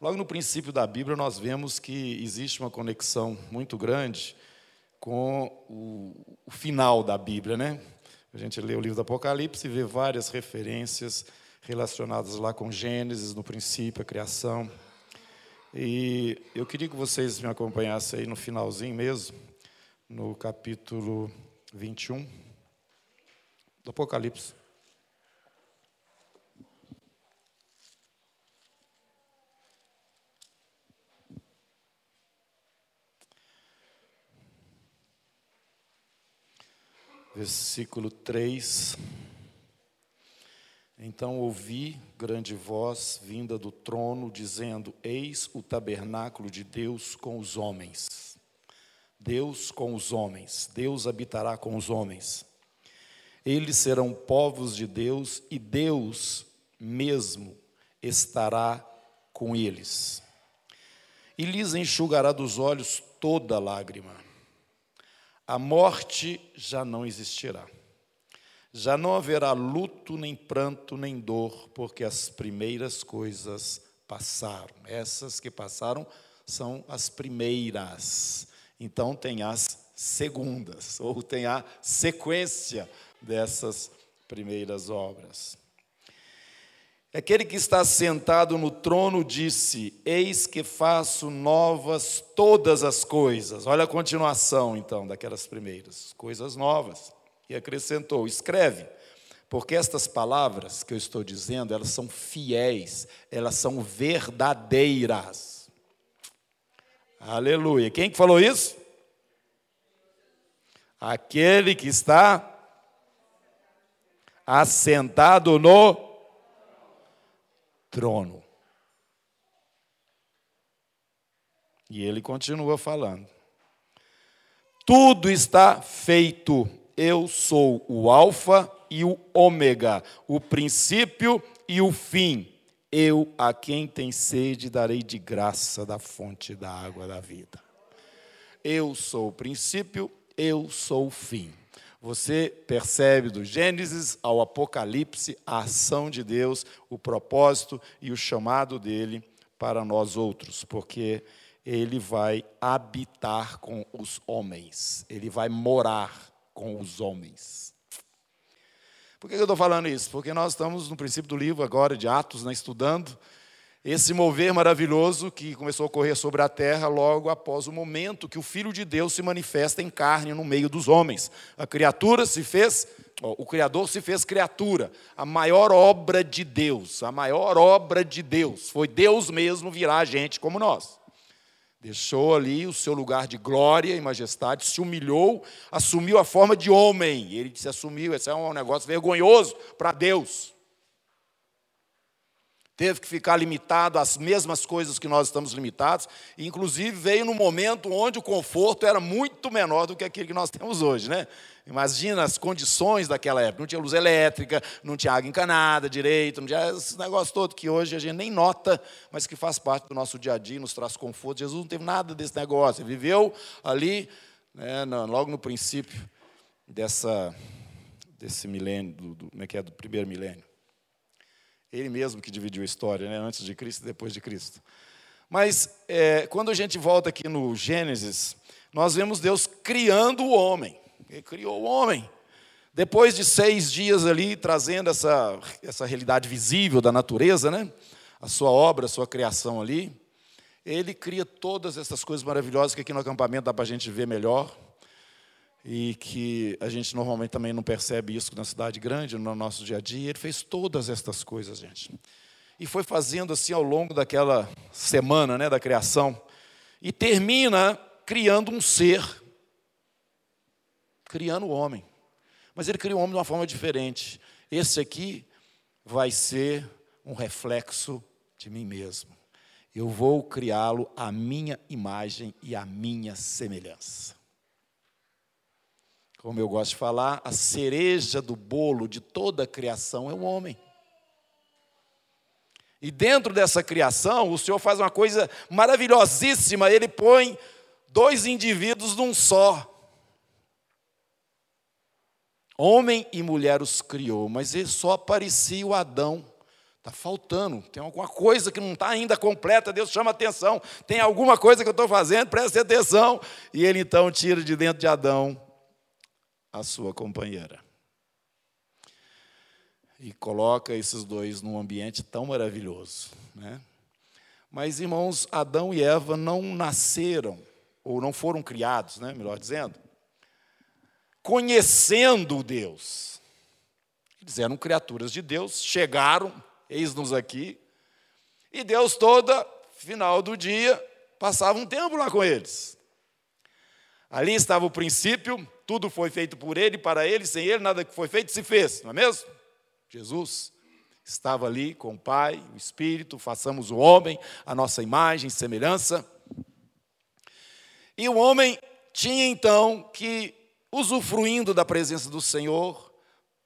Logo no princípio da Bíblia, nós vemos que existe uma conexão muito grande com o, o, final da Bíblia, né? A gente lê o livro do Apocalipse e vê várias referências relacionadas lá com Gênesis, no princípio, a criação. E eu queria que vocês me acompanhassem aí no finalzinho mesmo, no capítulo 21 do Apocalipse. Versículo 3. Então ouvi grande voz vinda do trono, dizendo: Eis o tabernáculo de Deus com os homens. Deus com os homens, Deus habitará com os homens. Eles serão povos de Deus e Deus mesmo estará com eles. E lhes enxugará dos olhos toda lágrima a morte já não existirá. Já não haverá luto, nem pranto, nem dor, porque as primeiras coisas passaram. Essas que passaram são as primeiras. Então tem as segundas, ou tem a sequência dessas primeiras obras. Aquele que está sentado no trono disse: Eis que faço novas todas as coisas. Olha a continuação, então, daquelas primeiras, coisas novas. E acrescentou: Escreve, porque estas palavras que eu estou dizendo, elas são fiéis, elas são verdadeiras. Aleluia. Quem que falou isso? Aquele que está assentado no trono. E ele continua falando. Tudo está feito. Eu sou o Alfa e o Ômega, o princípio e o fim. Eu, a quem tem sede, darei de graça da fonte da água da vida. Eu sou o princípio, eu sou o fim. Você percebe do Gênesis ao Apocalipse a ação de Deus, o propósito e o chamado dele para nós outros, porque ele vai habitar com os homens, ele vai morar com os homens. Por que eu estou falando isso? Porque nós estamos no princípio do livro agora de Atos, né, estudando, esse mover maravilhoso que começou a ocorrer sobre a terra logo após o momento que o Filho de Deus se manifesta em carne no meio dos homens. A criatura se fez, o Criador se fez criatura, a maior obra de Deus, a maior obra de Deus. Foi Deus mesmo virar gente como nós. Deixou ali o seu lugar de glória e majestade, se humilhou, assumiu a forma de homem. Ele se assumiu, esse é um negócio vergonhoso para Deus teve que ficar limitado às mesmas coisas que nós estamos limitados, e inclusive veio num momento onde o conforto era muito menor do que aquele que nós temos hoje, né? Imagina as condições daquela época, não tinha luz elétrica, não tinha água encanada direito, não tinha esse negócio todo que hoje a gente nem nota, mas que faz parte do nosso dia a dia, nos traz conforto. Jesus não teve nada desse negócio, ele viveu ali, né, logo no princípio dessa, desse milênio, do, do, como é que é, do primeiro milênio. Ele mesmo que dividiu a história, né? antes de Cristo e depois de Cristo. Mas é, quando a gente volta aqui no Gênesis, nós vemos Deus criando o homem. Ele criou o homem. Depois de seis dias ali, trazendo essa, essa realidade visível da natureza, né? a sua obra, a sua criação ali, ele cria todas essas coisas maravilhosas que aqui no acampamento dá para a gente ver melhor e que a gente normalmente também não percebe isso na cidade grande, no nosso dia a dia. Ele fez todas estas coisas, gente. E foi fazendo assim ao longo daquela semana né, da criação. E termina criando um ser, criando o homem. Mas ele cria o homem de uma forma diferente. Esse aqui vai ser um reflexo de mim mesmo. Eu vou criá-lo à minha imagem e à minha semelhança como eu gosto de falar, a cereja do bolo de toda a criação é o homem. E dentro dessa criação, o Senhor faz uma coisa maravilhosíssima, ele põe dois indivíduos num só. Homem e mulher os criou, mas ele só aparecia o Adão. Está faltando, tem alguma coisa que não está ainda completa, Deus chama atenção, tem alguma coisa que eu estou fazendo, preste atenção. E ele então tira de dentro de Adão a sua companheira. E coloca esses dois num ambiente tão maravilhoso. Né? Mas, irmãos, Adão e Eva não nasceram, ou não foram criados, né, melhor dizendo, conhecendo Deus. Eles eram criaturas de Deus, chegaram, eis-nos aqui, e Deus toda, final do dia, passava um tempo lá com eles. Ali estava o princípio, tudo foi feito por ele, para ele, sem ele nada que foi feito se fez, não é mesmo? Jesus estava ali com o Pai, o Espírito, façamos o homem, a nossa imagem, semelhança. E o homem tinha então que, usufruindo da presença do Senhor,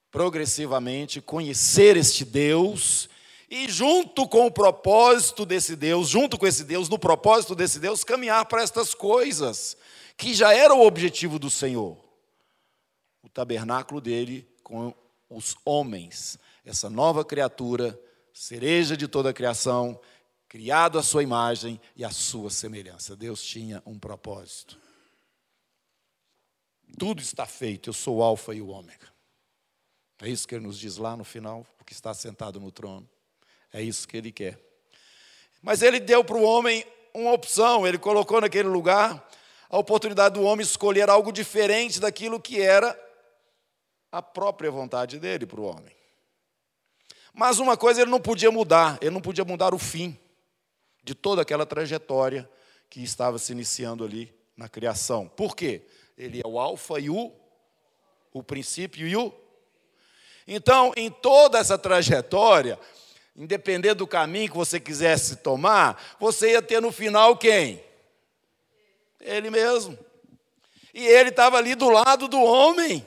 progressivamente conhecer este Deus e, junto com o propósito desse Deus, junto com esse Deus, no propósito desse Deus, caminhar para estas coisas, que já era o objetivo do Senhor. O tabernáculo dele com os homens, essa nova criatura, cereja de toda a criação, criado à sua imagem e à sua semelhança. Deus tinha um propósito. Tudo está feito, eu sou o Alfa e o Ômega. É isso que ele nos diz lá no final, porque está sentado no trono. É isso que ele quer. Mas ele deu para o homem uma opção, ele colocou naquele lugar a oportunidade do homem escolher algo diferente daquilo que era a própria vontade dele para o homem. Mas uma coisa ele não podia mudar, ele não podia mudar o fim de toda aquela trajetória que estava se iniciando ali na criação. Por quê? Ele é o alfa e o o princípio e o Então, em toda essa trajetória, independente do caminho que você quisesse tomar, você ia ter no final quem? Ele mesmo. E ele estava ali do lado do homem.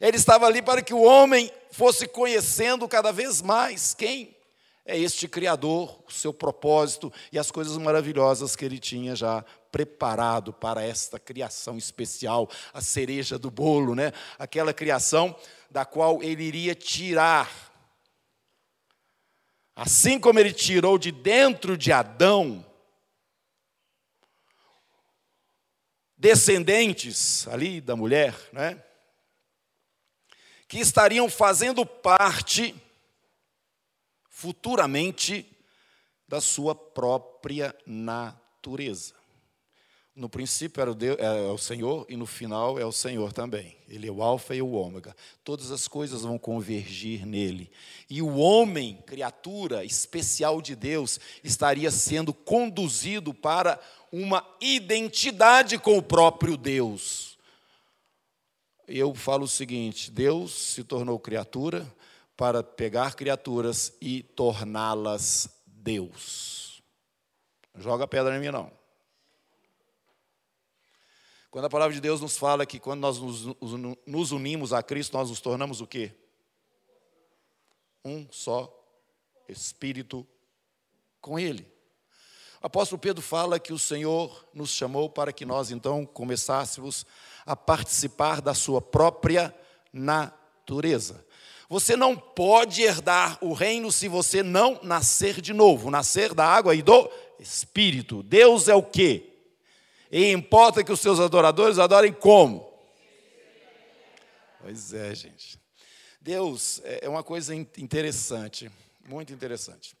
Ele estava ali para que o homem fosse conhecendo cada vez mais quem é este Criador, o seu propósito e as coisas maravilhosas que ele tinha já preparado para esta criação especial, a cereja do bolo, né? Aquela criação da qual ele iria tirar Assim como ele tirou de dentro de Adão descendentes ali da mulher, né? Que estariam fazendo parte futuramente da sua própria natureza. No princípio era o, Deus, é o Senhor e no final é o Senhor também. Ele é o Alfa e o Ômega. Todas as coisas vão convergir nele. E o homem, criatura especial de Deus, estaria sendo conduzido para uma identidade com o próprio Deus. Eu falo o seguinte: Deus se tornou criatura para pegar criaturas e torná-las Deus. Joga pedra em mim, não. Quando a palavra de Deus nos fala que quando nós nos unimos a Cristo, nós nos tornamos o quê? Um só Espírito com Ele. Apóstolo Pedro fala que o Senhor nos chamou para que nós então começássemos a participar da sua própria natureza. Você não pode herdar o reino se você não nascer de novo, nascer da água e do Espírito. Deus é o quê? E importa que os seus adoradores adorem como? Pois é, gente. Deus é, é uma coisa interessante, muito interessante.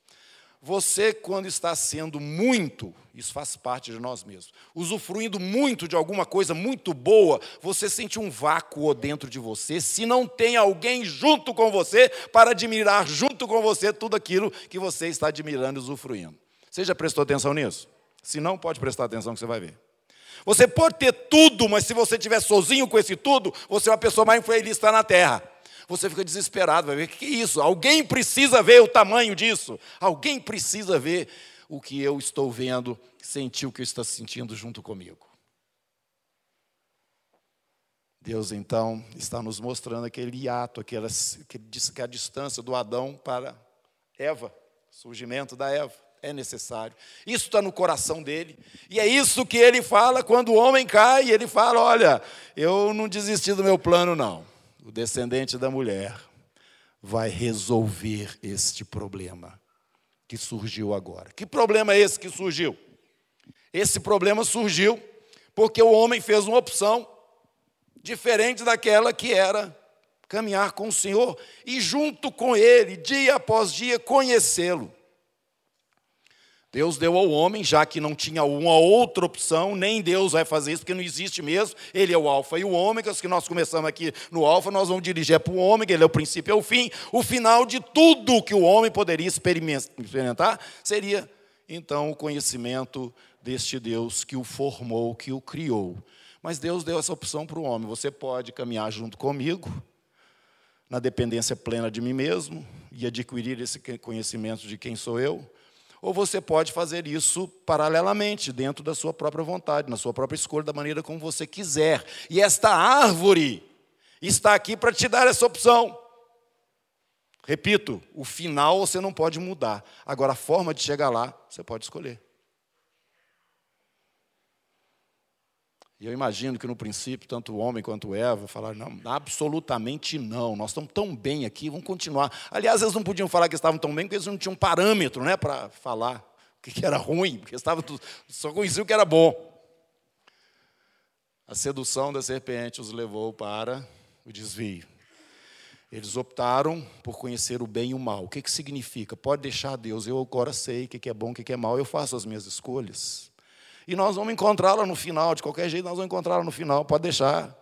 Você, quando está sendo muito, isso faz parte de nós mesmos, usufruindo muito de alguma coisa muito boa, você sente um vácuo dentro de você, se não tem alguém junto com você para admirar junto com você tudo aquilo que você está admirando e usufruindo. Você já prestou atenção nisso? Se não, pode prestar atenção que você vai ver. Você pode ter tudo, mas se você estiver sozinho com esse tudo, você é uma pessoa mais infeliz na terra. Você fica desesperado, vai ver o que é isso? Alguém precisa ver o tamanho disso. Alguém precisa ver o que eu estou vendo, sentir o que estou sentindo junto comigo. Deus então está nos mostrando aquele hiato, aquela, que a distância do Adão para Eva, surgimento da Eva é necessário. Isso está no coração dele. E é isso que ele fala quando o homem cai. Ele fala: Olha, eu não desisti do meu plano, não. O descendente da mulher vai resolver este problema que surgiu agora. Que problema é esse que surgiu? Esse problema surgiu porque o homem fez uma opção diferente daquela que era caminhar com o Senhor e, junto com Ele, dia após dia, conhecê-lo. Deus deu ao homem, já que não tinha uma outra opção, nem Deus vai fazer isso, porque não existe mesmo. Ele é o alfa e o ômega, que nós começamos aqui no alfa, nós vamos dirigir para o ômega, ele é o princípio e o fim. O final de tudo que o homem poderia experimentar seria, então, o conhecimento deste Deus que o formou, que o criou. Mas Deus deu essa opção para o homem: você pode caminhar junto comigo, na dependência plena de mim mesmo, e adquirir esse conhecimento de quem sou eu ou você pode fazer isso paralelamente, dentro da sua própria vontade, na sua própria escolha, da maneira como você quiser. E esta árvore está aqui para te dar essa opção. Repito, o final você não pode mudar. Agora, a forma de chegar lá, você pode escolher. E eu imagino que no princípio, tanto o homem quanto Eva falaram: não, absolutamente não, nós estamos tão bem aqui, vamos continuar. Aliás, eles não podiam falar que estavam tão bem, porque eles não tinham parâmetro né, para falar o que era ruim, porque estavam só conheciam o que era bom. A sedução da serpente os levou para o desvio. Eles optaram por conhecer o bem e o mal. O que, que significa? Pode deixar Deus, eu agora sei o que é bom, o que é mal, eu faço as minhas escolhas. E nós vamos encontrá-la no final, de qualquer jeito nós vamos encontrá-la no final, pode deixar.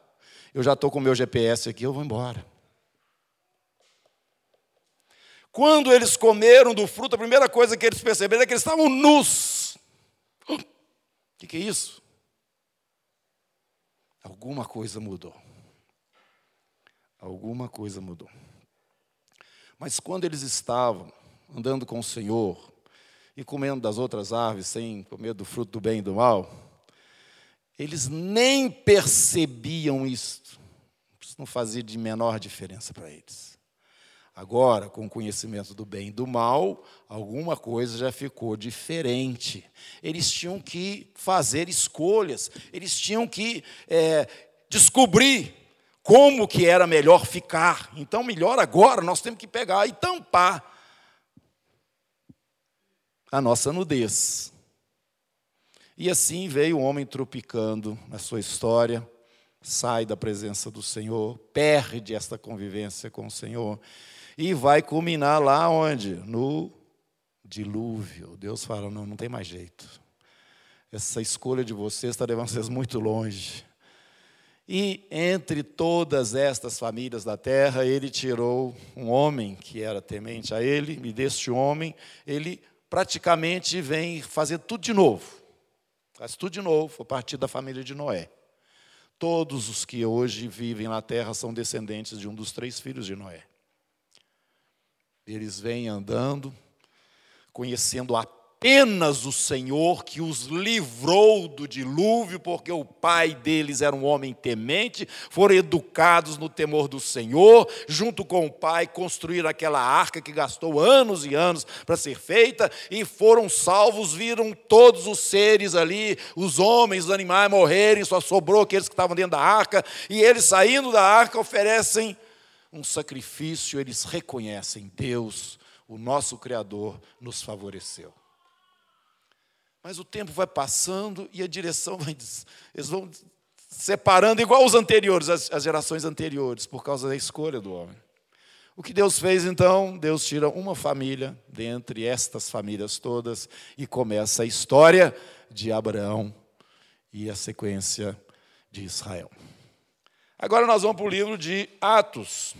Eu já estou com o meu GPS aqui, eu vou embora. Quando eles comeram do fruto, a primeira coisa que eles perceberam é que eles estavam nus. O que, que é isso? Alguma coisa mudou. Alguma coisa mudou. Mas quando eles estavam andando com o Senhor, e comendo das outras árvores sem comer do fruto do bem e do mal, eles nem percebiam isto. Isso não fazia de menor diferença para eles. Agora, com o conhecimento do bem e do mal, alguma coisa já ficou diferente. Eles tinham que fazer escolhas, eles tinham que é, descobrir como que era melhor ficar. Então, melhor agora, nós temos que pegar e tampar a nossa nudez. E assim veio o homem tropicando na sua história, sai da presença do Senhor, perde esta convivência com o Senhor e vai culminar lá onde? No dilúvio. Deus fala: não, não tem mais jeito. Essa escolha de vocês está levando vocês muito longe. E entre todas estas famílias da terra, ele tirou um homem que era temente a ele, e deste homem ele praticamente vem fazer tudo de novo. Faz tudo de novo, a partir da família de Noé. Todos os que hoje vivem na terra são descendentes de um dos três filhos de Noé. Eles vêm andando, conhecendo a apenas o Senhor que os livrou do dilúvio, porque o pai deles era um homem temente, foram educados no temor do Senhor, junto com o pai construíram aquela arca que gastou anos e anos para ser feita, e foram salvos, viram todos os seres ali, os homens, os animais morrerem, só sobrou aqueles que estavam dentro da arca, e eles saindo da arca oferecem um sacrifício, eles reconhecem Deus, o nosso Criador, nos favoreceu. Mas o tempo vai passando e a direção vai. Eles vão separando, igual os anteriores, as, as gerações anteriores, por causa da escolha do homem. O que Deus fez então? Deus tira uma família dentre estas famílias todas e começa a história de Abraão e a sequência de Israel. Agora nós vamos para o livro de Atos,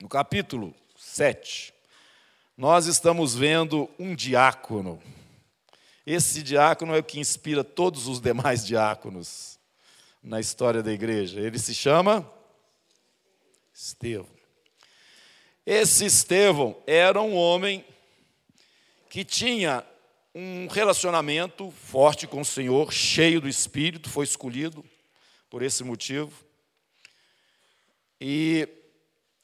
no capítulo 7. Nós estamos vendo um diácono esse diácono é o que inspira todos os demais diáconos na história da igreja. Ele se chama Estevão. Esse Estevão era um homem que tinha um relacionamento forte com o Senhor, cheio do Espírito, foi escolhido por esse motivo. E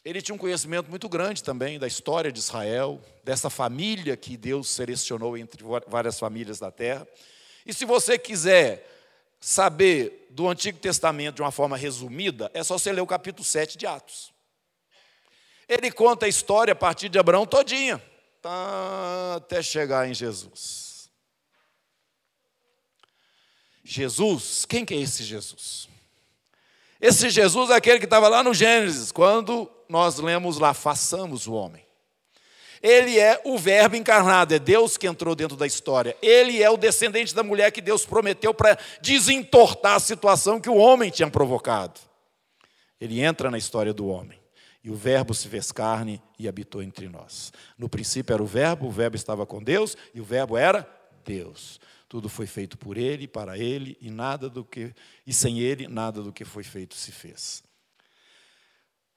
ele tinha um conhecimento muito grande também da história de Israel, dessa família que Deus selecionou entre várias famílias da terra. E se você quiser saber do Antigo Testamento de uma forma resumida, é só você ler o capítulo 7 de Atos. Ele conta a história a partir de Abraão todinha, tá, até chegar em Jesus. Jesus, quem que é esse Jesus? Esse Jesus é aquele que estava lá no Gênesis, quando nós lemos lá, façamos o homem. Ele é o Verbo encarnado, é Deus que entrou dentro da história. Ele é o descendente da mulher que Deus prometeu para desentortar a situação que o homem tinha provocado. Ele entra na história do homem. E o Verbo se fez carne e habitou entre nós. No princípio era o Verbo, o Verbo estava com Deus e o Verbo era Deus. Tudo foi feito por ele, para ele, e nada do que e sem ele nada do que foi feito se fez.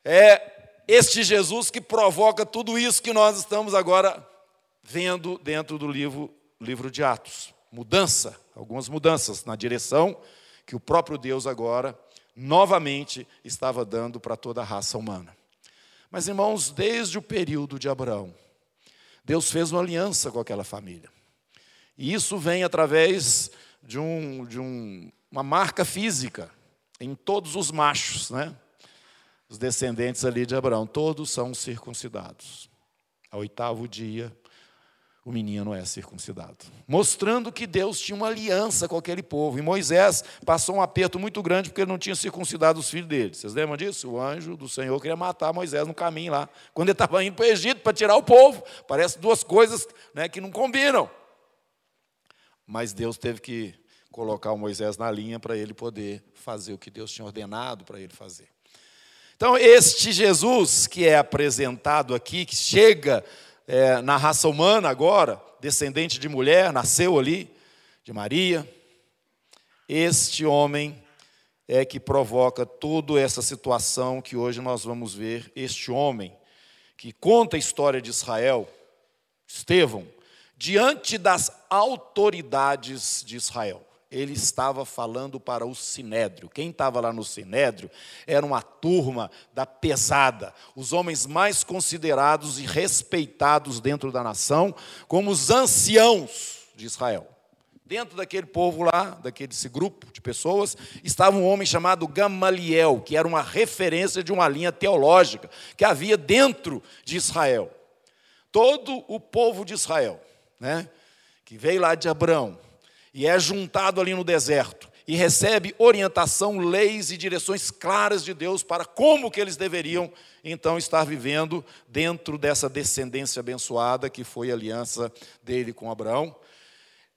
É este Jesus que provoca tudo isso que nós estamos agora vendo dentro do livro, livro de Atos. Mudança, algumas mudanças na direção que o próprio Deus agora novamente estava dando para toda a raça humana. Mas, irmãos, desde o período de Abraão, Deus fez uma aliança com aquela família. E isso vem através de, um, de um, uma marca física em todos os machos, né? Os descendentes ali de Abraão, todos são circuncidados. Ao oitavo dia, o menino é circuncidado. Mostrando que Deus tinha uma aliança com aquele povo. E Moisés passou um aperto muito grande porque ele não tinha circuncidado os filhos dele. Vocês lembram disso? O anjo do Senhor queria matar Moisés no caminho lá, quando ele estava indo para o Egito para tirar o povo. Parece duas coisas né, que não combinam. Mas Deus teve que colocar o Moisés na linha para ele poder fazer o que Deus tinha ordenado para ele fazer. Então, este Jesus que é apresentado aqui, que chega é, na raça humana agora, descendente de mulher, nasceu ali, de Maria, este homem é que provoca toda essa situação que hoje nós vamos ver. Este homem que conta a história de Israel, Estevão, diante das autoridades de Israel ele estava falando para o sinédrio. Quem estava lá no sinédrio era uma turma da pesada, os homens mais considerados e respeitados dentro da nação, como os anciãos de Israel. Dentro daquele povo lá, daquele grupo de pessoas, estava um homem chamado Gamaliel, que era uma referência de uma linha teológica que havia dentro de Israel. Todo o povo de Israel, né, que veio lá de Abraão, e é juntado ali no deserto e recebe orientação, leis e direções claras de Deus para como que eles deveriam então estar vivendo dentro dessa descendência abençoada que foi a aliança dele com Abraão.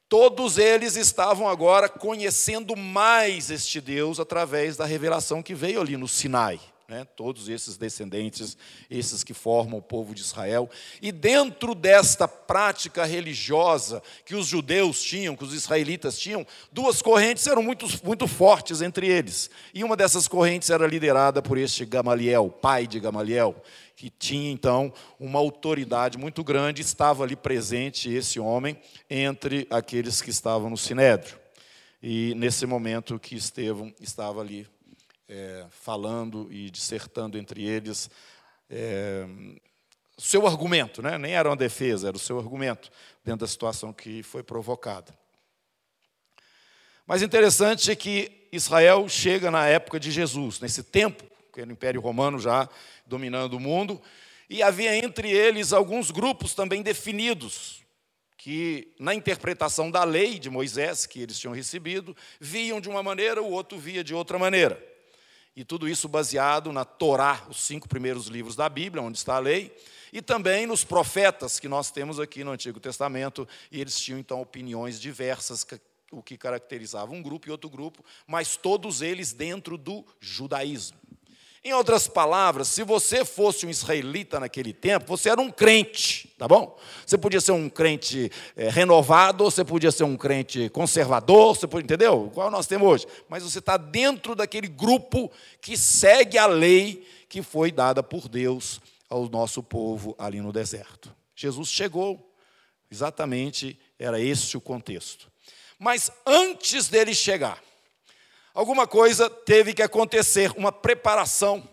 Todos eles estavam agora conhecendo mais este Deus através da revelação que veio ali no Sinai né, todos esses descendentes, esses que formam o povo de Israel. E dentro desta prática religiosa que os judeus tinham, que os israelitas tinham, duas correntes eram muito, muito fortes entre eles. E uma dessas correntes era liderada por este Gamaliel, pai de Gamaliel, que tinha então uma autoridade muito grande, estava ali presente esse homem entre aqueles que estavam no sinédrio. E nesse momento que Estevão estava ali é, falando e dissertando entre eles é, seu argumento, né? nem era uma defesa, era o seu argumento dentro da situação que foi provocada. Mas interessante é que Israel chega na época de Jesus, nesse tempo, que era o Império Romano já dominando o mundo, e havia entre eles alguns grupos também definidos, que na interpretação da lei de Moisés, que eles tinham recebido, viam de uma maneira, o outro via de outra maneira. E tudo isso baseado na Torá, os cinco primeiros livros da Bíblia, onde está a lei, e também nos profetas que nós temos aqui no Antigo Testamento, e eles tinham então opiniões diversas, o que caracterizava um grupo e outro grupo, mas todos eles dentro do judaísmo. Em outras palavras, se você fosse um israelita naquele tempo, você era um crente, tá bom? Você podia ser um crente é, renovado, você podia ser um crente conservador, você pode, entendeu? Qual nós temos hoje? Mas você está dentro daquele grupo que segue a lei que foi dada por Deus ao nosso povo ali no deserto. Jesus chegou, exatamente era esse o contexto. Mas antes dele chegar, Alguma coisa teve que acontecer, uma preparação.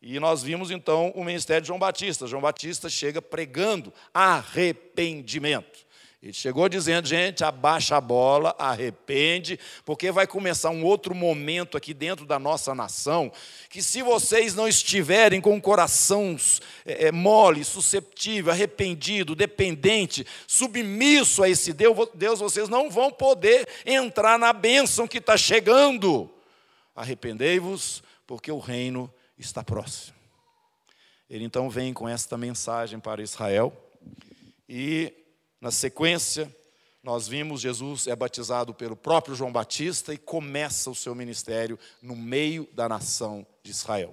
E nós vimos então o ministério de João Batista. João Batista chega pregando arrependimento. Ele chegou dizendo, gente, abaixa a bola, arrepende, porque vai começar um outro momento aqui dentro da nossa nação, que se vocês não estiverem com corações é, é, mole, susceptível, arrependido, dependente, submisso a esse Deus, Deus, vocês não vão poder entrar na bênção que está chegando. Arrependei-vos, porque o reino está próximo. Ele então vem com esta mensagem para Israel e na sequência, nós vimos Jesus é batizado pelo próprio João Batista e começa o seu ministério no meio da nação de Israel.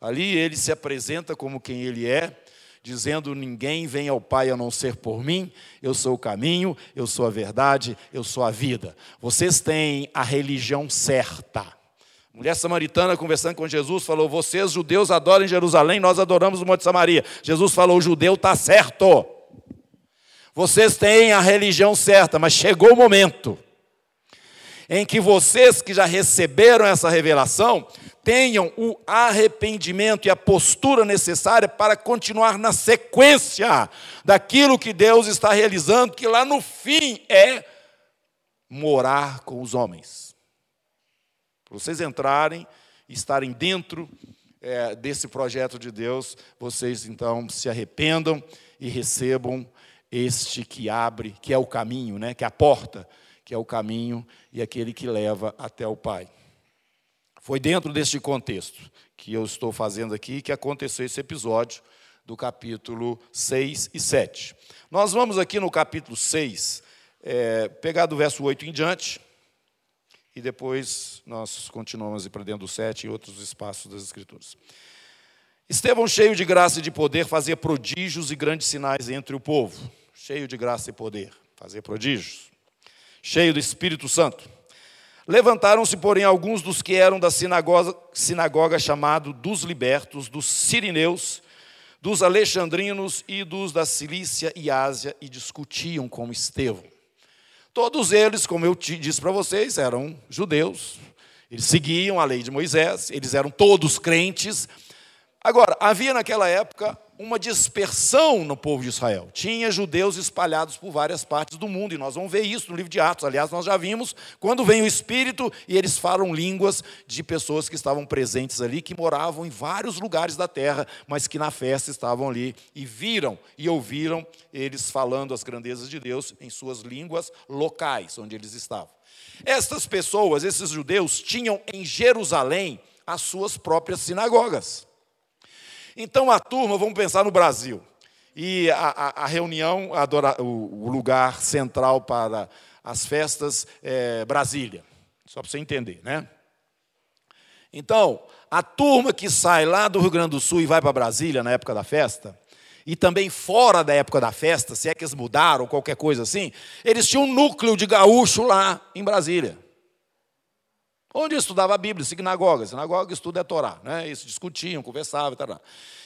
Ali ele se apresenta como quem ele é, dizendo: Ninguém vem ao Pai a não ser por mim, eu sou o caminho, eu sou a verdade, eu sou a vida. Vocês têm a religião certa. Mulher samaritana conversando com Jesus falou: Vocês, judeus, adoram em Jerusalém, nós adoramos o Monte Samaria. Jesus falou: O judeu está certo. Vocês têm a religião certa, mas chegou o momento em que vocês que já receberam essa revelação tenham o arrependimento e a postura necessária para continuar na sequência daquilo que Deus está realizando, que lá no fim é morar com os homens. Para vocês entrarem estarem dentro é, desse projeto de Deus, vocês então se arrependam e recebam este que abre, que é o caminho, né? que é a porta, que é o caminho e aquele que leva até o Pai. Foi dentro deste contexto que eu estou fazendo aqui que aconteceu esse episódio do capítulo 6 e 7. Nós vamos aqui no capítulo 6, é, pegar do verso 8 em diante, e depois nós continuamos para dentro do 7 e outros espaços das Escrituras. Estevão, cheio de graça e de poder, fazia prodígios e grandes sinais entre o povo cheio de graça e poder, fazer prodígios, cheio do Espírito Santo. Levantaram-se, porém, alguns dos que eram da sinagoga, sinagoga chamado dos libertos, dos sirineus, dos alexandrinos e dos da Cilícia e Ásia, e discutiam com Estevão. Todos eles, como eu disse para vocês, eram judeus, eles seguiam a lei de Moisés, eles eram todos crentes. Agora, havia naquela época uma dispersão no povo de Israel. Tinha judeus espalhados por várias partes do mundo, e nós vamos ver isso no livro de Atos. Aliás, nós já vimos quando vem o Espírito e eles falam línguas de pessoas que estavam presentes ali, que moravam em vários lugares da terra, mas que na festa estavam ali e viram e ouviram eles falando as grandezas de Deus em suas línguas locais, onde eles estavam. Estas pessoas, esses judeus, tinham em Jerusalém as suas próprias sinagogas. Então a turma, vamos pensar no Brasil. E a, a, a reunião, o, lugar central para as festas é Brasília. Só para você entender, né? Então, a turma que sai lá do Rio Grande do Sul e vai para Brasília na época da festa, e também fora da época da festa, se é que eles mudaram, qualquer coisa assim, eles tinham um núcleo de gaúcho lá em Brasília onde estudava a Bíblia, sinagoga. Sinagoga estuda a Torá, né? Eles discutiam, conversavam, tal.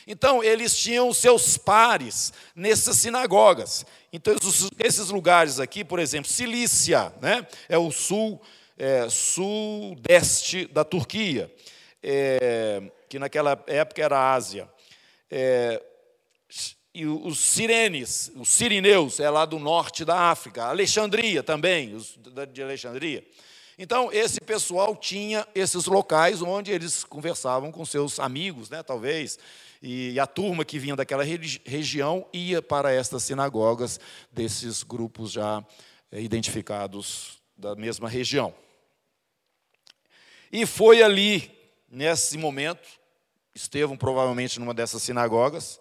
Então, eles tinham seus pares nessas sinagogas. Então, esses lugares aqui, por exemplo, Cilícia, né? É o sul, é, sudeste da Turquia, é, que naquela época era a Ásia. É, e os sirenes, os sirineus, é lá do norte da África. Alexandria também, os de Alexandria. Então, esse pessoal tinha esses locais onde eles conversavam com seus amigos, né, talvez, e a turma que vinha daquela região ia para estas sinagogas desses grupos já eh, identificados da mesma região. E foi ali, nesse momento, Estevão, provavelmente numa dessas sinagogas,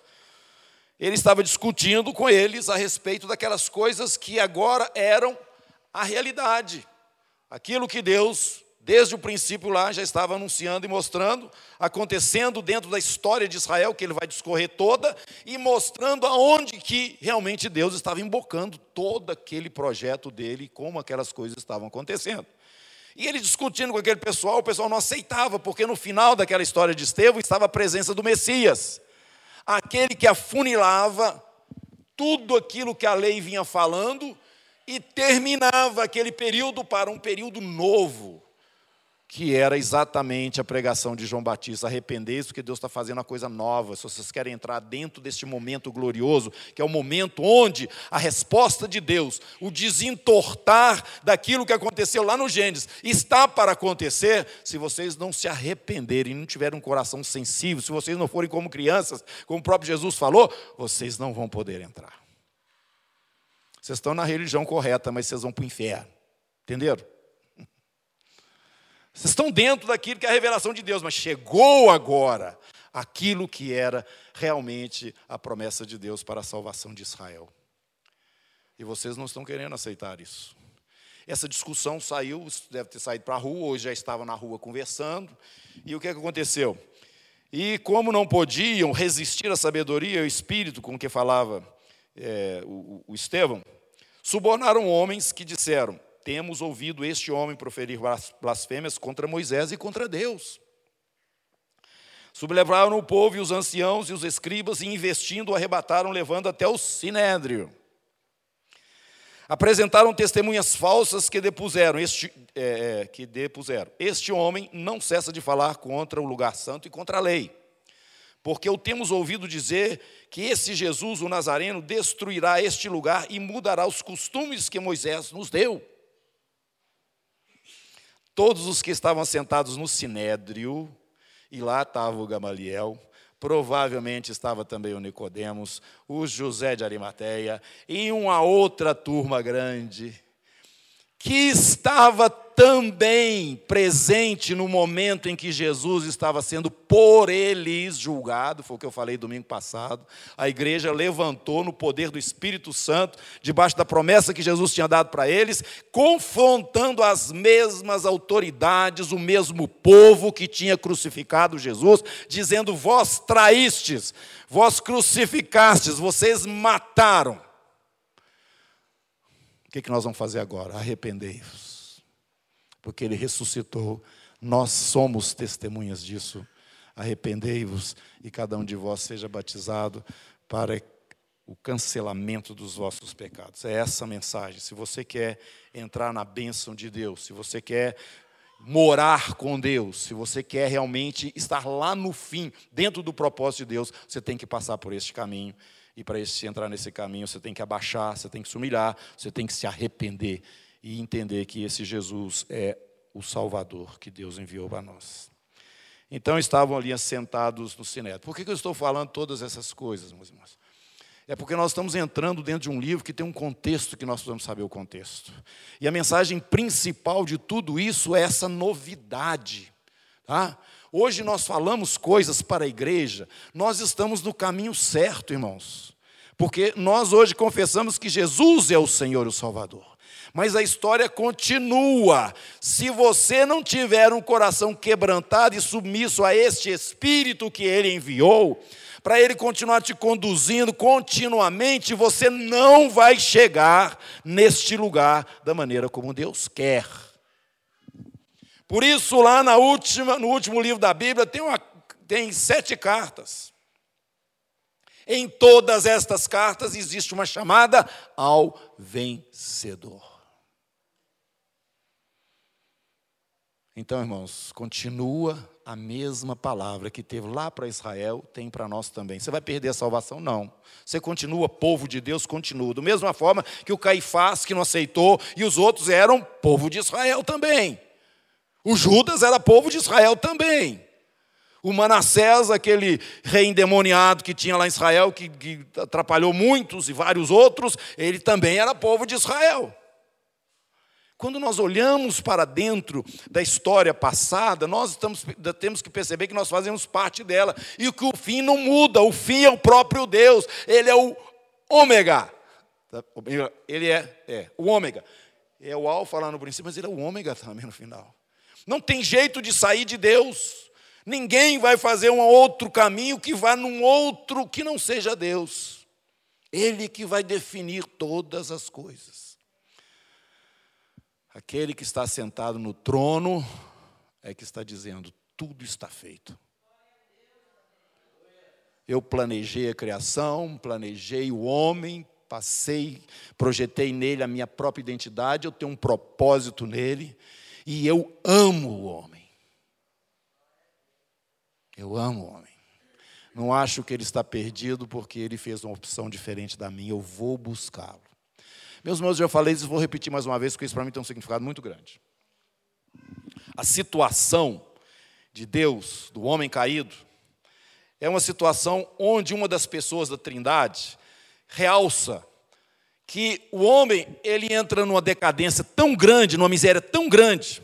ele estava discutindo com eles a respeito daquelas coisas que agora eram a realidade. Aquilo que Deus, desde o princípio lá, já estava anunciando e mostrando, acontecendo dentro da história de Israel, que ele vai discorrer toda, e mostrando aonde que realmente Deus estava embocando todo aquele projeto dele, como aquelas coisas estavam acontecendo. E ele discutindo com aquele pessoal, o pessoal não aceitava, porque no final daquela história de Estevão estava a presença do Messias, aquele que afunilava tudo aquilo que a lei vinha falando e terminava aquele período para um período novo, que era exatamente a pregação de João Batista. Arrependei-se, porque Deus está fazendo uma coisa nova. Se vocês querem entrar dentro deste momento glorioso, que é o momento onde a resposta de Deus, o desentortar daquilo que aconteceu lá no Gênesis, está para acontecer, se vocês não se arrependerem, não tiverem um coração sensível, se vocês não forem como crianças, como o próprio Jesus falou, vocês não vão poder entrar. Vocês estão na religião correta, mas vocês vão para o inferno. Entenderam? Vocês estão dentro daquilo que é a revelação de Deus, mas chegou agora aquilo que era realmente a promessa de Deus para a salvação de Israel. E vocês não estão querendo aceitar isso. Essa discussão saiu, deve ter saído para a rua, hoje já estava na rua conversando. E o que, é que aconteceu? E como não podiam resistir à sabedoria e ao espírito com que falava é, o, o Estevão, subornaram homens que disseram: temos ouvido este homem proferir blasfêmias contra Moisés e contra Deus. Sublevaram o povo e os anciãos e os escribas e, investindo, arrebataram, levando até o sinédrio. Apresentaram testemunhas falsas que depuseram, este, é, é, que depuseram. Este homem não cessa de falar contra o lugar santo e contra a lei. Porque o temos ouvido dizer que esse Jesus, o Nazareno, destruirá este lugar e mudará os costumes que Moisés nos deu. Todos os que estavam sentados no sinédrio, e lá estava o Gamaliel, provavelmente estava também o Nicodemos, o José de Arimateia e uma outra turma grande que estava também presente no momento em que Jesus estava sendo por eles julgado, foi o que eu falei domingo passado. A igreja levantou no poder do Espírito Santo, debaixo da promessa que Jesus tinha dado para eles, confrontando as mesmas autoridades, o mesmo povo que tinha crucificado Jesus, dizendo: Vós traístes, vós crucificastes, vocês mataram. O que, que nós vamos fazer agora? Arrependei-vos porque ele ressuscitou. Nós somos testemunhas disso. Arrependei-vos e cada um de vós seja batizado para o cancelamento dos vossos pecados. É essa a mensagem. Se você quer entrar na bênção de Deus, se você quer morar com Deus, se você quer realmente estar lá no fim, dentro do propósito de Deus, você tem que passar por este caminho. E para entrar nesse caminho, você tem que abaixar, você tem que se humilhar, você tem que se arrepender e entender que esse Jesus é o Salvador que Deus enviou para nós. Então estavam ali assentados no sinédrio. Por que eu estou falando todas essas coisas, meus irmãos? É porque nós estamos entrando dentro de um livro que tem um contexto que nós precisamos saber o contexto. E a mensagem principal de tudo isso é essa novidade. Tá? Hoje nós falamos coisas para a igreja, nós estamos no caminho certo, irmãos. Porque nós hoje confessamos que Jesus é o Senhor e o Salvador. Mas a história continua. Se você não tiver um coração quebrantado e submisso a este Espírito que Ele enviou, para Ele continuar te conduzindo continuamente, você não vai chegar neste lugar da maneira como Deus quer. Por isso, lá na última, no último livro da Bíblia, tem, uma, tem sete cartas. Em todas estas cartas existe uma chamada ao vencedor. Então, irmãos, continua a mesma palavra que teve lá para Israel, tem para nós também. Você vai perder a salvação? Não. Você continua povo de Deus, continua. Da mesma forma que o Caifás, que não aceitou, e os outros eram povo de Israel também. O Judas era povo de Israel também. O Manassés, aquele rei endemoniado que tinha lá em Israel, que, que atrapalhou muitos e vários outros, ele também era povo de Israel. Quando nós olhamos para dentro da história passada, nós estamos, temos que perceber que nós fazemos parte dela e que o fim não muda, o fim é o próprio Deus, ele é o ômega. Ele é, é o ômega. É o alfa lá no princípio, mas ele é o ômega também no final. Não tem jeito de sair de Deus. Ninguém vai fazer um outro caminho que vá num outro que não seja Deus. Ele que vai definir todas as coisas. Aquele que está sentado no trono é que está dizendo: tudo está feito. Eu planejei a criação, planejei o homem, passei, projetei nele a minha própria identidade, eu tenho um propósito nele, e eu amo o homem. Eu amo o homem. Não acho que ele está perdido porque ele fez uma opção diferente da minha. Eu vou buscá-lo. Meus irmãos, eu já falei isso e vou repetir mais uma vez, porque isso para mim tem um significado muito grande. A situação de Deus, do homem caído, é uma situação onde uma das pessoas da Trindade realça que o homem ele entra numa decadência tão grande, numa miséria tão grande,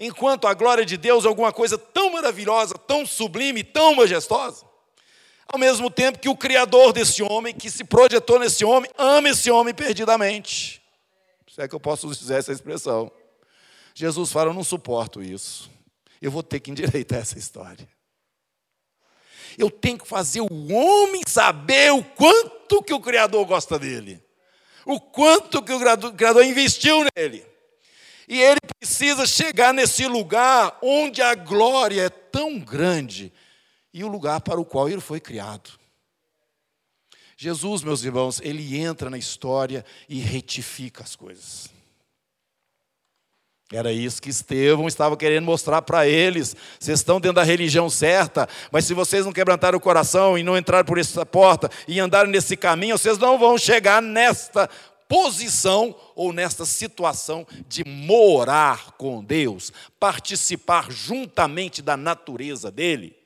enquanto a glória de Deus é alguma coisa tão maravilhosa, tão sublime, tão majestosa. Ao mesmo tempo que o Criador desse homem, que se projetou nesse homem, ama esse homem perdidamente. Se é que eu posso dizer essa expressão. Jesus fala: Eu não suporto isso. Eu vou ter que endireitar essa história. Eu tenho que fazer o homem saber o quanto que o Criador gosta dele, o quanto que o Criador investiu nele. E ele precisa chegar nesse lugar onde a glória é tão grande e o lugar para o qual ele foi criado. Jesus, meus irmãos, ele entra na história e retifica as coisas. Era isso que Estevão estava querendo mostrar para eles. Vocês estão dentro da religião certa, mas se vocês não quebrantarem o coração e não entrarem por essa porta e andarem nesse caminho, vocês não vão chegar nesta posição ou nesta situação de morar com Deus, participar juntamente da natureza dele.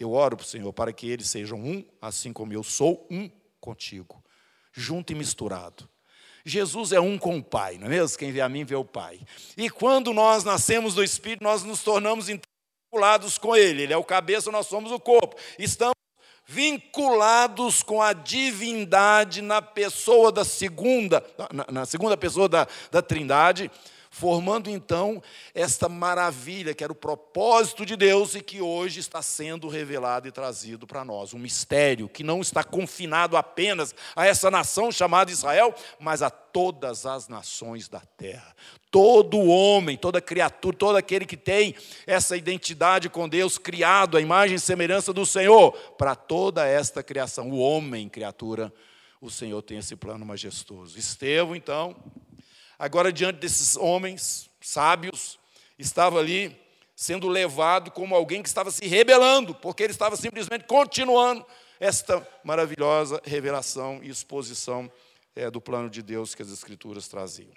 Eu oro para o Senhor para que eles sejam um, assim como eu sou um contigo, junto e misturado. Jesus é um com o Pai, não é mesmo? Quem vê a mim vê o Pai. E quando nós nascemos do Espírito, nós nos tornamos vinculados com Ele. Ele é o cabeça, nós somos o corpo. Estamos vinculados com a divindade na pessoa da segunda, na, na segunda pessoa da, da Trindade, formando então esta maravilha que era o propósito de Deus e que hoje está sendo revelado e trazido para nós. Um mistério que não está confinado apenas a essa nação chamada Israel, mas a todas as nações da terra. Todo homem, toda criatura, todo aquele que tem essa identidade com Deus, criado à imagem e semelhança do Senhor, para toda esta criação, o homem, criatura, o Senhor tem esse plano majestoso. Estevão, então, agora diante desses homens sábios, estava ali sendo levado como alguém que estava se rebelando, porque ele estava simplesmente continuando esta maravilhosa revelação e exposição é, do plano de Deus que as Escrituras traziam.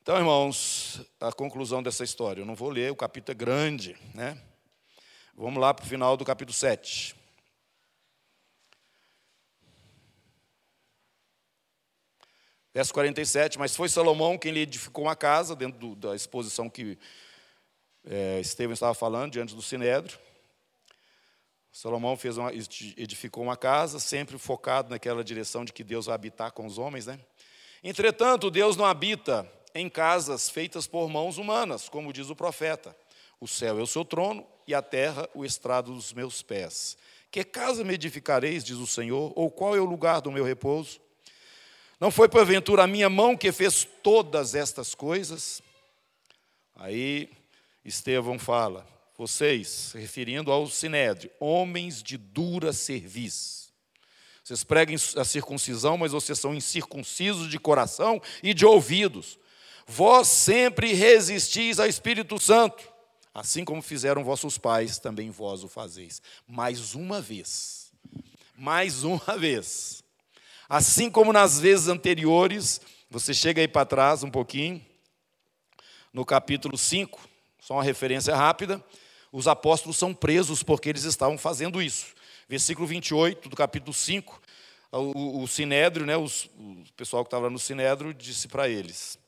Então, irmãos, a conclusão dessa história, eu não vou ler, o capítulo é grande, né? Vamos lá para o final do capítulo 7. Verso 47, mas foi Salomão quem lhe edificou uma casa, dentro do, da exposição que é, Estevão estava falando, diante do Sinédrio. Salomão fez uma, edificou uma casa, sempre focado naquela direção de que Deus vai habitar com os homens. Né? Entretanto, Deus não habita em casas feitas por mãos humanas, como diz o profeta. O céu é o seu trono e a terra o estrado dos meus pés. Que casa me edificareis, diz o Senhor, ou qual é o lugar do meu repouso? Não foi porventura a minha mão que fez todas estas coisas? Aí Estevão fala, vocês, referindo ao Sinédrio, homens de dura cerviz. Vocês pregam a circuncisão, mas vocês são incircuncisos de coração e de ouvidos. Vós sempre resistis ao Espírito Santo, assim como fizeram vossos pais, também vós o fazeis. Mais uma vez, mais uma vez, Assim como nas vezes anteriores, você chega aí para trás um pouquinho, no capítulo 5, só uma referência rápida, os apóstolos são presos porque eles estavam fazendo isso. Versículo 28 do capítulo 5, o, o Sinédrio, né, os, o pessoal que estava no Sinédrio, disse para eles,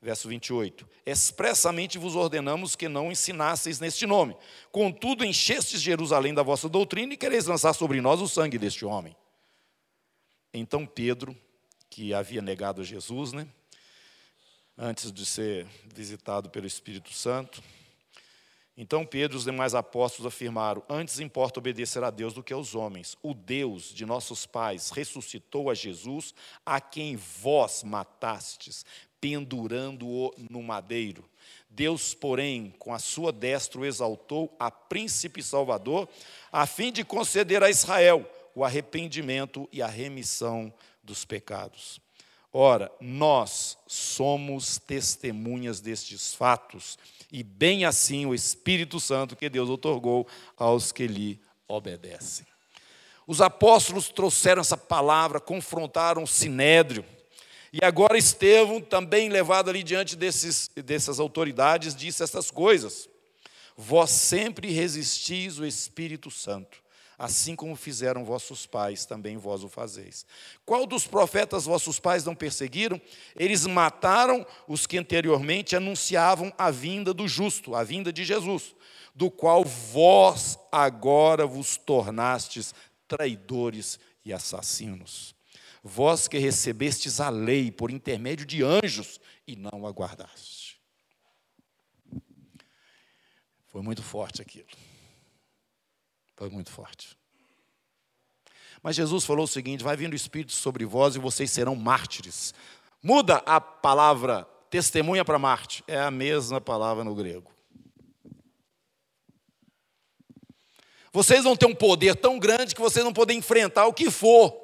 verso 28, expressamente vos ordenamos que não ensinasseis neste nome, contudo enchestes Jerusalém da vossa doutrina e quereis lançar sobre nós o sangue deste homem. Então Pedro, que havia negado a Jesus, né? Antes de ser visitado pelo Espírito Santo. Então Pedro e os demais apóstolos afirmaram: Antes importa obedecer a Deus do que aos homens. O Deus de nossos pais ressuscitou a Jesus, a quem vós matastes, pendurando-o no madeiro. Deus, porém, com a sua destra o exaltou a príncipe salvador, a fim de conceder a Israel o arrependimento e a remissão dos pecados. Ora, nós somos testemunhas destes fatos, e bem assim o Espírito Santo que Deus otorgou aos que lhe obedecem. Os apóstolos trouxeram essa palavra, confrontaram o sinédrio, e agora Estevão, também levado ali diante desses, dessas autoridades, disse essas coisas. Vós sempre resistis o Espírito Santo, assim como fizeram vossos pais, também vós o fazeis. Qual dos profetas vossos pais não perseguiram? Eles mataram os que anteriormente anunciavam a vinda do justo, a vinda de Jesus, do qual vós agora vos tornastes traidores e assassinos vós que recebestes a lei por intermédio de anjos e não a guardaste. Foi muito forte aquilo. Foi muito forte. Mas Jesus falou o seguinte: vai vindo o Espírito sobre vós e vocês serão mártires. Muda a palavra testemunha para Marte, é a mesma palavra no grego. Vocês vão ter um poder tão grande que vocês não podem enfrentar o que for.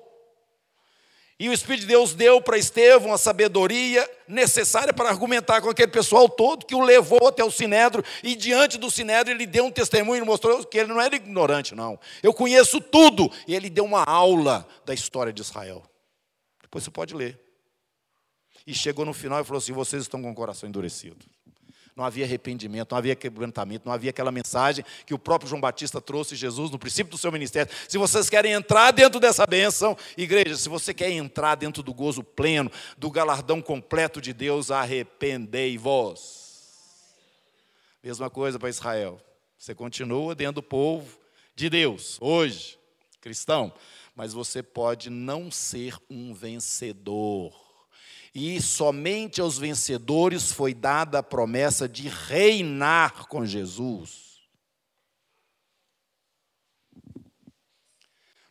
E o Espírito de Deus deu para Estevão a sabedoria necessária para argumentar com aquele pessoal todo que o levou até o Sinédrio. E diante do Sinédrio ele deu um testemunho e mostrou que ele não era ignorante, não. Eu conheço tudo. E ele deu uma aula da história de Israel. Depois você pode ler. E chegou no final e falou assim: vocês estão com o coração endurecido não havia arrependimento, não havia quebrantamento, não havia aquela mensagem que o próprio João Batista trouxe Jesus no princípio do seu ministério. Se vocês querem entrar dentro dessa bênção, igreja, se você quer entrar dentro do gozo pleno, do galardão completo de Deus, arrependei-vos. Mesma coisa para Israel. Você continua dentro do povo de Deus, hoje, cristão, mas você pode não ser um vencedor e somente aos vencedores foi dada a promessa de reinar com Jesus.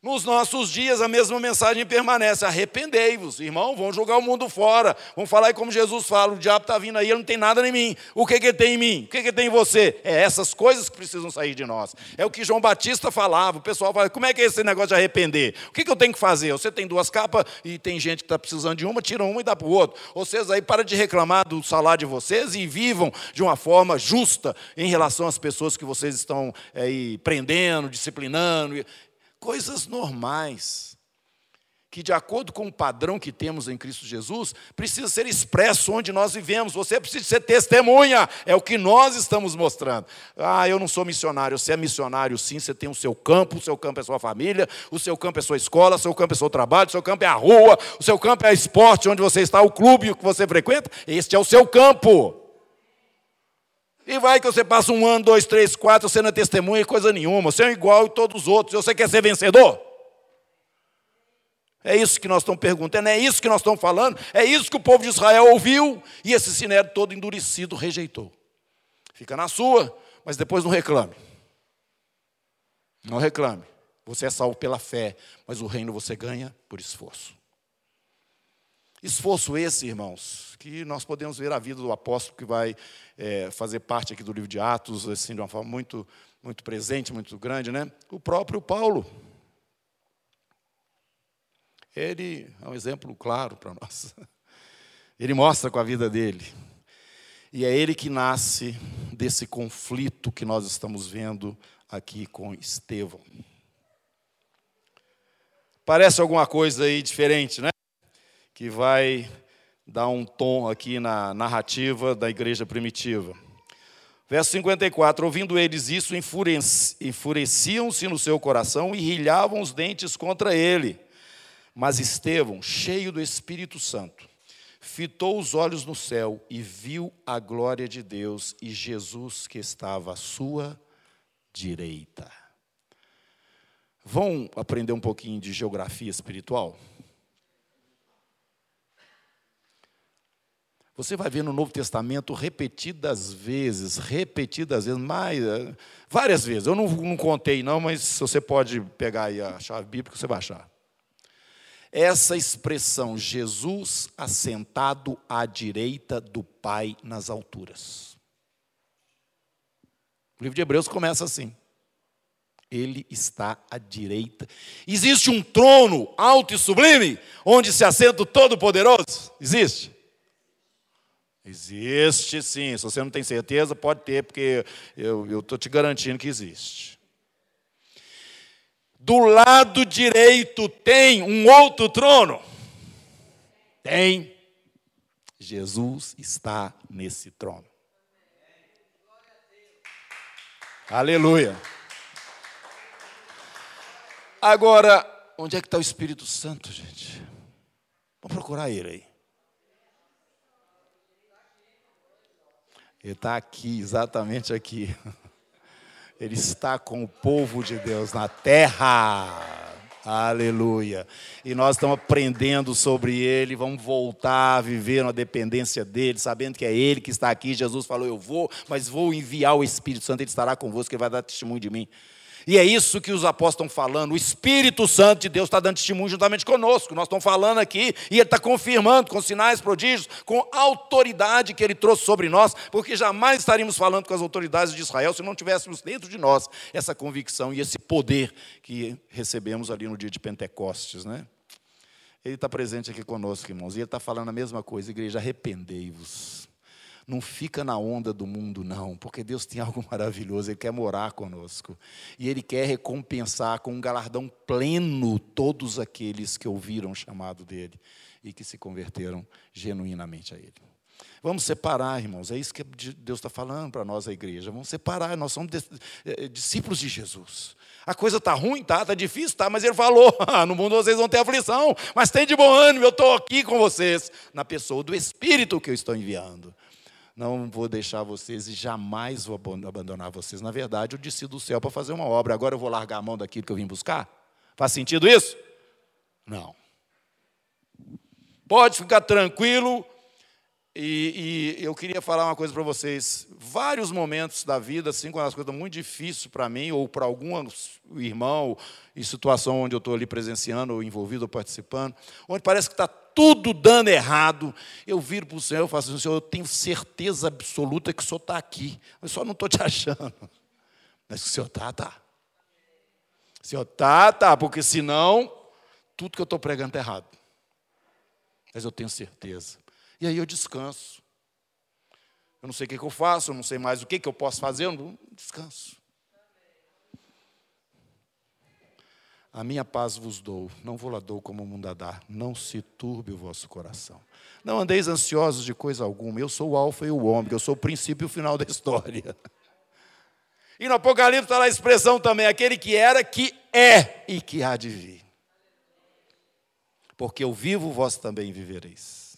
Nos nossos dias, a mesma mensagem permanece: arrependei-vos, irmão, vão jogar o mundo fora. Vão falar como Jesus fala: o diabo está vindo aí, ele não tem nada em mim. O que, que ele tem em mim? O que, que ele tem em você? É essas coisas que precisam sair de nós. É o que João Batista falava. O pessoal fala: como é que é esse negócio de arrepender? O que, que eu tenho que fazer? Você tem duas capas e tem gente que está precisando de uma, tira uma e dá para o outro. Vocês aí para de reclamar do salário de vocês e vivam de uma forma justa em relação às pessoas que vocês estão aí prendendo, disciplinando coisas normais, que de acordo com o padrão que temos em Cristo Jesus, precisa ser expresso onde nós vivemos. Você precisa ser testemunha, é o que nós estamos mostrando. Ah, eu não sou missionário, você é missionário sim, você tem o seu campo, o seu campo é sua família, o seu campo é sua escola, o seu campo é seu trabalho, o seu campo é a rua, o seu campo é o esporte onde você está, o clube que você frequenta, este é o seu campo. E vai que você passa um ano, dois, três, quatro, você não é testemunha coisa nenhuma. Você é igual a todos os outros. Você quer ser vencedor? É isso que nós estamos perguntando, é isso que nós estamos falando, é isso que o povo de Israel ouviu e esse sinédrio todo endurecido rejeitou. Fica na sua, mas depois não reclame. Não reclame. Você é salvo pela fé, mas o reino você ganha por esforço. Esforço esse, irmãos, que nós podemos ver a vida do apóstolo que vai é, fazer parte aqui do livro de Atos, assim, de uma forma muito, muito presente, muito grande, né? O próprio Paulo. Ele é um exemplo claro para nós. Ele mostra com a vida dele. E é ele que nasce desse conflito que nós estamos vendo aqui com Estevão. Parece alguma coisa aí diferente, né? Que vai dar um tom aqui na narrativa da igreja primitiva. Verso 54: Ouvindo eles isso, enfureciam-se no seu coração e rilhavam os dentes contra ele. Mas Estevão, cheio do Espírito Santo, fitou os olhos no céu e viu a glória de Deus e Jesus que estava à sua direita. Vão aprender um pouquinho de geografia espiritual? Você vai ver no Novo Testamento repetidas vezes, repetidas vezes, mais, eh, várias vezes. Eu não, não contei, não, mas você pode pegar aí a chave bíblica, você vai achar. Essa expressão, Jesus assentado à direita do Pai nas alturas. O livro de Hebreus começa assim. Ele está à direita. Existe um trono alto e sublime, onde se assenta o Todo-Poderoso? Existe? Existe sim. Se você não tem certeza, pode ter, porque eu estou te garantindo que existe. Do lado direito tem um outro trono? Tem. Jesus está nesse trono. Aleluia. Agora, onde é que está o Espírito Santo, gente? Vamos procurar ele aí. Ele está aqui, exatamente aqui. Ele está com o povo de Deus na terra. Aleluia. E nós estamos aprendendo sobre Ele, vamos voltar a viver na dependência dEle, sabendo que é Ele que está aqui. Jesus falou: Eu vou, mas vou enviar o Espírito Santo, Ele estará convosco, Ele vai dar testemunho de mim. E é isso que os apóstolos estão falando. O Espírito Santo de Deus está dando testemunho juntamente conosco. Nós estamos falando aqui e Ele está confirmando com sinais, prodígios, com autoridade que Ele trouxe sobre nós, porque jamais estaríamos falando com as autoridades de Israel se não tivéssemos dentro de nós essa convicção e esse poder que recebemos ali no dia de Pentecostes, né? Ele está presente aqui conosco, irmãos, e Ele está falando a mesma coisa, igreja, arrependei-vos não fica na onda do mundo, não, porque Deus tem algo maravilhoso, Ele quer morar conosco. E Ele quer recompensar com um galardão pleno todos aqueles que ouviram o chamado dEle e que se converteram genuinamente a Ele. Vamos separar, irmãos, é isso que Deus está falando para nós, a igreja. Vamos separar, nós somos eh, discípulos de Jesus. A coisa está ruim, tá? Está difícil, tá? Mas ele falou: no mundo vocês vão ter aflição, mas tem de bom ânimo, eu estou aqui com vocês, na pessoa do Espírito que eu estou enviando não vou deixar vocês e jamais vou abandonar vocês. Na verdade, eu desci do céu para fazer uma obra, agora eu vou largar a mão daquilo que eu vim buscar? Faz sentido isso? Não. Pode ficar tranquilo. E, e eu queria falar uma coisa para vocês. Vários momentos da vida, assim, quando as coisas estão muito difíceis para mim, ou para algum irmão, em situação onde eu estou ali presenciando, ou envolvido, ou participando, onde parece que está tudo dando errado, eu viro para o Senhor e falo assim, Senhor, eu tenho certeza absoluta que o Senhor está aqui, eu só não estou te achando. Mas o Senhor está, está. O Senhor está, está, porque senão, tudo que eu estou pregando está errado. Mas eu tenho certeza. E aí eu descanso. Eu não sei o que, que eu faço, eu não sei mais o que, que eu posso fazer, eu não descanso. A minha paz vos dou, não vou lá dou como o mundo a dar. Não se turbe o vosso coração. Não andeis ansiosos de coisa alguma. Eu sou o alfa e o ômega, eu sou o princípio e o final da história. E no Apocalipse está lá a expressão também, aquele que era, que é e que há de vir. Porque eu vivo, vós também vivereis.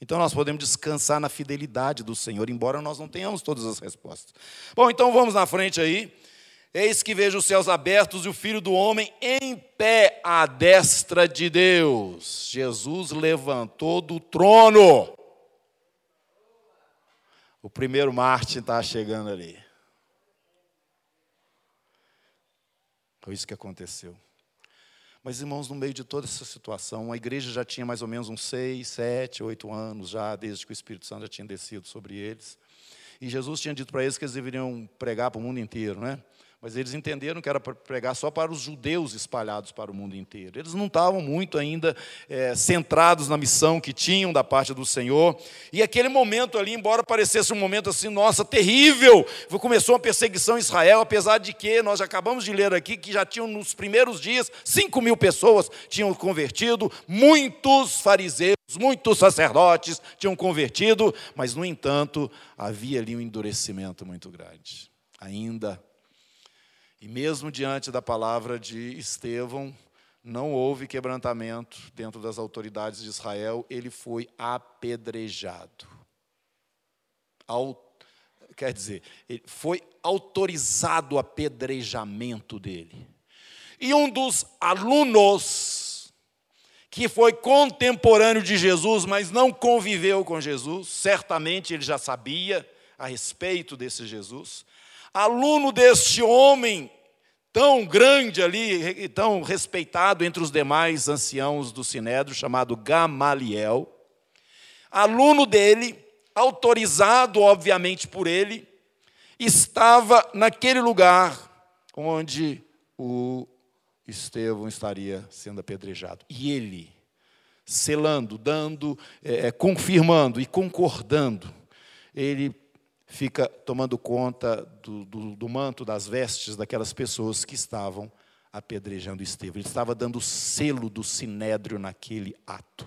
Então nós podemos descansar na fidelidade do Senhor, embora nós não tenhamos todas as respostas. Bom, então vamos na frente aí. Eis que vejo os céus abertos e o filho do homem em pé à destra de Deus. Jesus levantou do trono. O primeiro Marte está chegando ali. Foi isso que aconteceu. Mas, irmãos, no meio de toda essa situação, a igreja já tinha mais ou menos uns seis, sete, oito anos já, desde que o Espírito Santo já tinha descido sobre eles. E Jesus tinha dito para eles que eles deveriam pregar para o mundo inteiro, né? Mas eles entenderam que era para pregar só para os judeus espalhados para o mundo inteiro. Eles não estavam muito ainda é, centrados na missão que tinham da parte do Senhor. E aquele momento ali, embora parecesse um momento assim, nossa, terrível, começou uma perseguição em Israel, apesar de que nós acabamos de ler aqui que já tinham nos primeiros dias 5 mil pessoas tinham convertido, muitos fariseus, muitos sacerdotes tinham convertido, mas no entanto havia ali um endurecimento muito grande. Ainda e mesmo diante da palavra de Estevão, não houve quebrantamento dentro das autoridades de Israel, ele foi apedrejado. quer dizer, foi autorizado o apedrejamento dele. E um dos alunos, que foi contemporâneo de Jesus, mas não conviveu com Jesus, certamente ele já sabia a respeito desse Jesus, aluno deste homem tão grande ali, tão respeitado entre os demais anciãos do Sinédrio, chamado Gamaliel, aluno dele, autorizado obviamente por ele, estava naquele lugar onde o Estevão estaria sendo apedrejado. E ele, selando, dando, é, é, confirmando e concordando, ele fica tomando conta do, do, do, manto, das vestes daquelas pessoas que estavam apedrejando Estevão. Ele estava dando selo do sinédrio naquele ato.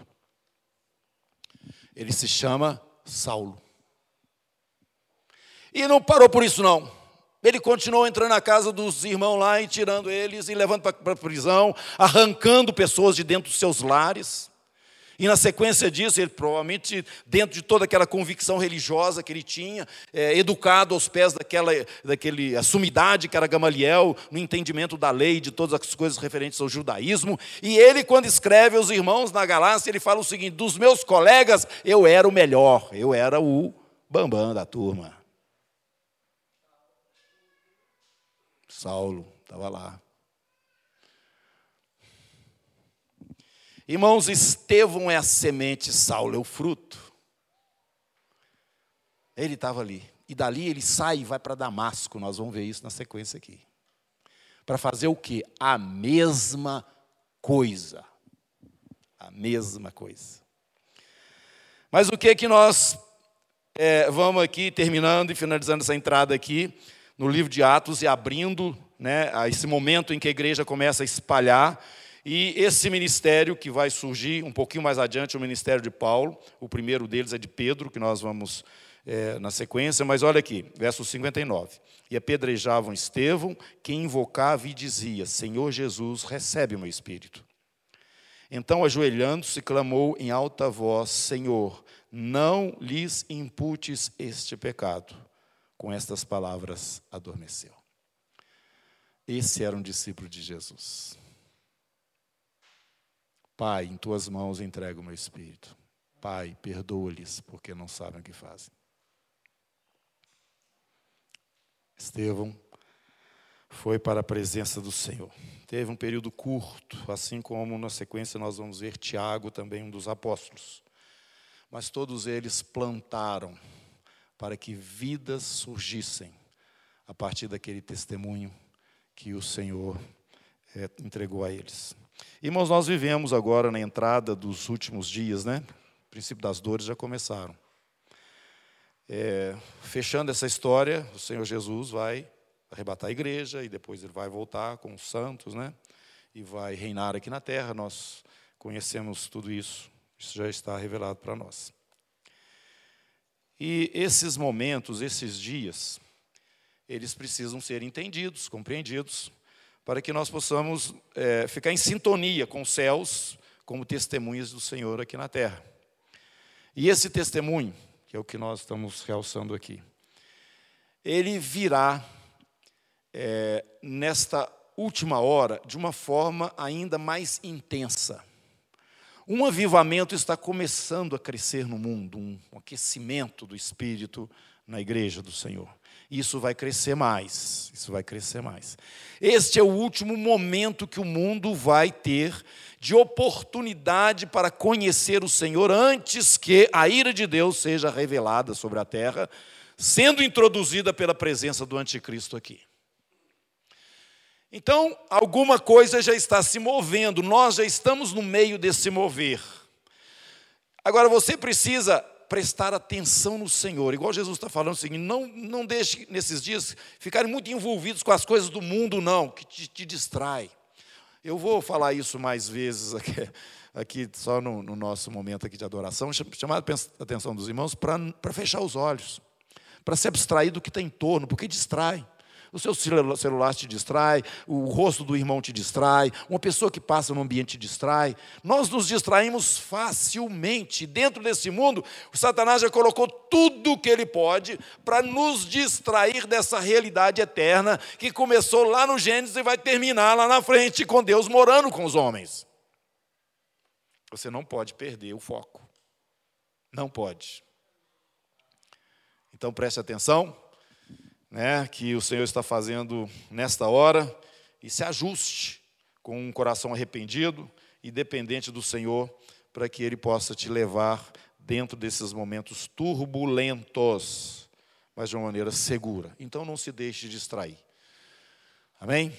Ele se chama Saulo. E não parou por isso, não. Ele continuou entrando na casa dos irmãos lá e tirando eles e levando para a prisão, arrancando pessoas de dentro dos seus lares. E na sequência disso, ele provavelmente, dentro de toda aquela convicção religiosa que ele tinha, é, educado aos pés daquela, daquele, a sumidade que era Gamaliel, no entendimento da lei, de todas as coisas referentes ao judaísmo. E ele, quando escreve aos irmãos na Galácia, ele fala o seguinte: dos meus colegas, eu era o melhor, eu era o bambam da turma. Saulo estava lá. Irmãos, Estevão é a semente, Saulo é o fruto. Ele estava ali. E dali ele sai e vai para Damasco. Nós vamos ver isso na sequência aqui. Para fazer o quê? A mesma coisa. A mesma coisa. Mas o que que nós é, vamos aqui, terminando e finalizando essa entrada aqui, no livro de Atos e abrindo né, a esse momento em que a igreja começa a espalhar e esse ministério que vai surgir um pouquinho mais adiante, o ministério de Paulo, o primeiro deles é de Pedro, que nós vamos é, na sequência, mas olha aqui, verso 59. E apedrejavam Estevão, que invocava e dizia: Senhor Jesus, recebe o meu espírito. Então, ajoelhando-se, clamou em alta voz: Senhor, não lhes imputes este pecado. Com estas palavras, adormeceu. Esse era um discípulo de Jesus. Pai, em tuas mãos entrego o meu espírito. Pai, perdoa-lhes, porque não sabem o que fazem. Estevão foi para a presença do Senhor. Teve um período curto, assim como na sequência nós vamos ver Tiago, também um dos apóstolos. Mas todos eles plantaram para que vidas surgissem a partir daquele testemunho que o Senhor é, entregou a eles. Irmãos, nós vivemos agora na entrada dos últimos dias, né? O princípio das dores já começaram. É, fechando essa história, o Senhor Jesus vai arrebatar a igreja e depois ele vai voltar com os santos, né? E vai reinar aqui na terra. Nós conhecemos tudo isso. Isso já está revelado para nós. E esses momentos, esses dias, eles precisam ser entendidos, compreendidos, para que nós possamos é, ficar em sintonia com os céus, como testemunhas do Senhor aqui na terra. E esse testemunho, que é o que nós estamos realçando aqui, ele virá é, nesta última hora de uma forma ainda mais intensa. Um avivamento está começando a crescer no mundo, um aquecimento do espírito na igreja do Senhor. Isso vai crescer mais, isso vai crescer mais. Este é o último momento que o mundo vai ter de oportunidade para conhecer o Senhor antes que a ira de Deus seja revelada sobre a terra, sendo introduzida pela presença do anticristo aqui. Então, alguma coisa já está se movendo, nós já estamos no meio desse mover. Agora, você precisa prestar atenção no Senhor. Igual Jesus está falando o seguinte: não, não deixe nesses dias ficarem muito envolvidos com as coisas do mundo, não, que te, te distrai. Eu vou falar isso mais vezes aqui, aqui só no, no, nosso momento aqui de adoração, chamar a atenção dos irmãos para fechar os olhos, para se abstrair do que está em torno, porque distrai o seu celular te distrai, o rosto do irmão te distrai, uma pessoa que passa no ambiente te distrai. Nós nos distraímos facilmente. Dentro desse mundo, o Satanás já colocou tudo o que ele pode para nos distrair dessa realidade eterna que começou lá no Gênesis e vai terminar lá na frente com Deus morando com os homens. Você não pode perder o foco. Não pode. Então preste atenção né, que o Senhor está fazendo nesta hora e se ajuste com um coração arrependido e dependente do Senhor para que Ele possa te levar dentro desses momentos turbulentos, mas de uma maneira segura. Então não se deixe distrair. Amém?